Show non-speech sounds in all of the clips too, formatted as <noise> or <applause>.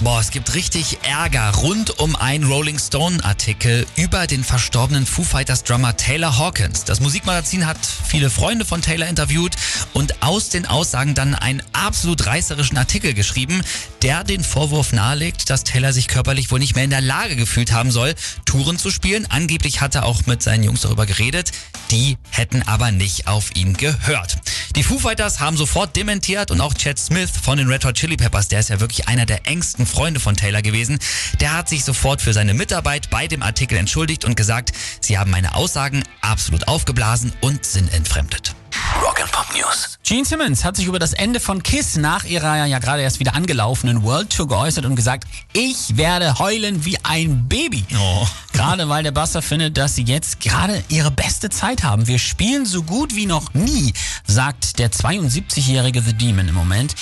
Boah, es gibt richtig Ärger rund um einen Rolling Stone Artikel über den verstorbenen Foo Fighters Drummer Taylor Hawkins. Das Musikmagazin hat viele Freunde von Taylor interviewt und aus den Aussagen dann einen absolut reißerischen Artikel geschrieben, der den Vorwurf nahelegt, dass Taylor sich körperlich wohl nicht mehr in der Lage gefühlt haben soll, Touren zu spielen. Angeblich hat er auch mit seinen Jungs darüber geredet. Die hätten aber nicht auf ihn gehört. Die Foo Fighters haben sofort dementiert und auch Chad Smith von den Red Hot Chili Peppers, der ist ja wirklich einer der engsten Freunde von Taylor gewesen, der hat sich sofort für seine Mitarbeit bei dem Artikel entschuldigt und gesagt, sie haben meine Aussagen absolut aufgeblasen und sind entfremdet. Rock and Pop News. Gene Simmons hat sich über das Ende von Kiss nach ihrer ja gerade erst wieder angelaufenen World Tour geäußert und gesagt, ich werde heulen wie ein Baby. Oh. Gerade weil der Buster findet, dass sie jetzt gerade ihre beste Zeit haben. Wir spielen so gut wie noch nie, sagt der 72-jährige The Demon im Moment.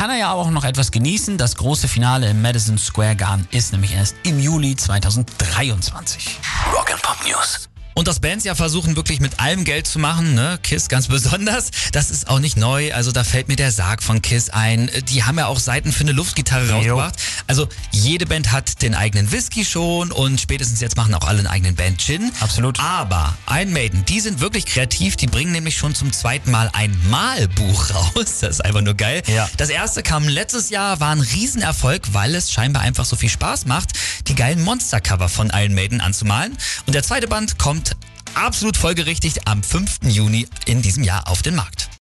Kann er ja auch noch etwas genießen. Das große Finale im Madison Square Garden ist nämlich erst im Juli 2023. Rock and Pop News. Und dass Bands ja versuchen, wirklich mit allem Geld zu machen, ne? Kiss ganz besonders, das ist auch nicht neu. Also da fällt mir der Sarg von Kiss ein. Die haben ja auch Seiten für eine Luftgitarre rausgebracht. Also jede Band hat den eigenen Whisky schon und spätestens jetzt machen auch alle einen eigenen Band Gin. Absolut. Aber Iron Maiden, die sind wirklich kreativ. Die bringen nämlich schon zum zweiten Mal ein Malbuch <laughs> raus. Das ist einfach nur geil. Ja. Das erste kam letztes Jahr, war ein Riesenerfolg, weil es scheinbar einfach so viel Spaß macht, die geilen Monster-Cover von Iron Maiden anzumalen. Und der zweite Band kommt absolut folgerichtig am 5. Juni in diesem Jahr auf den Markt.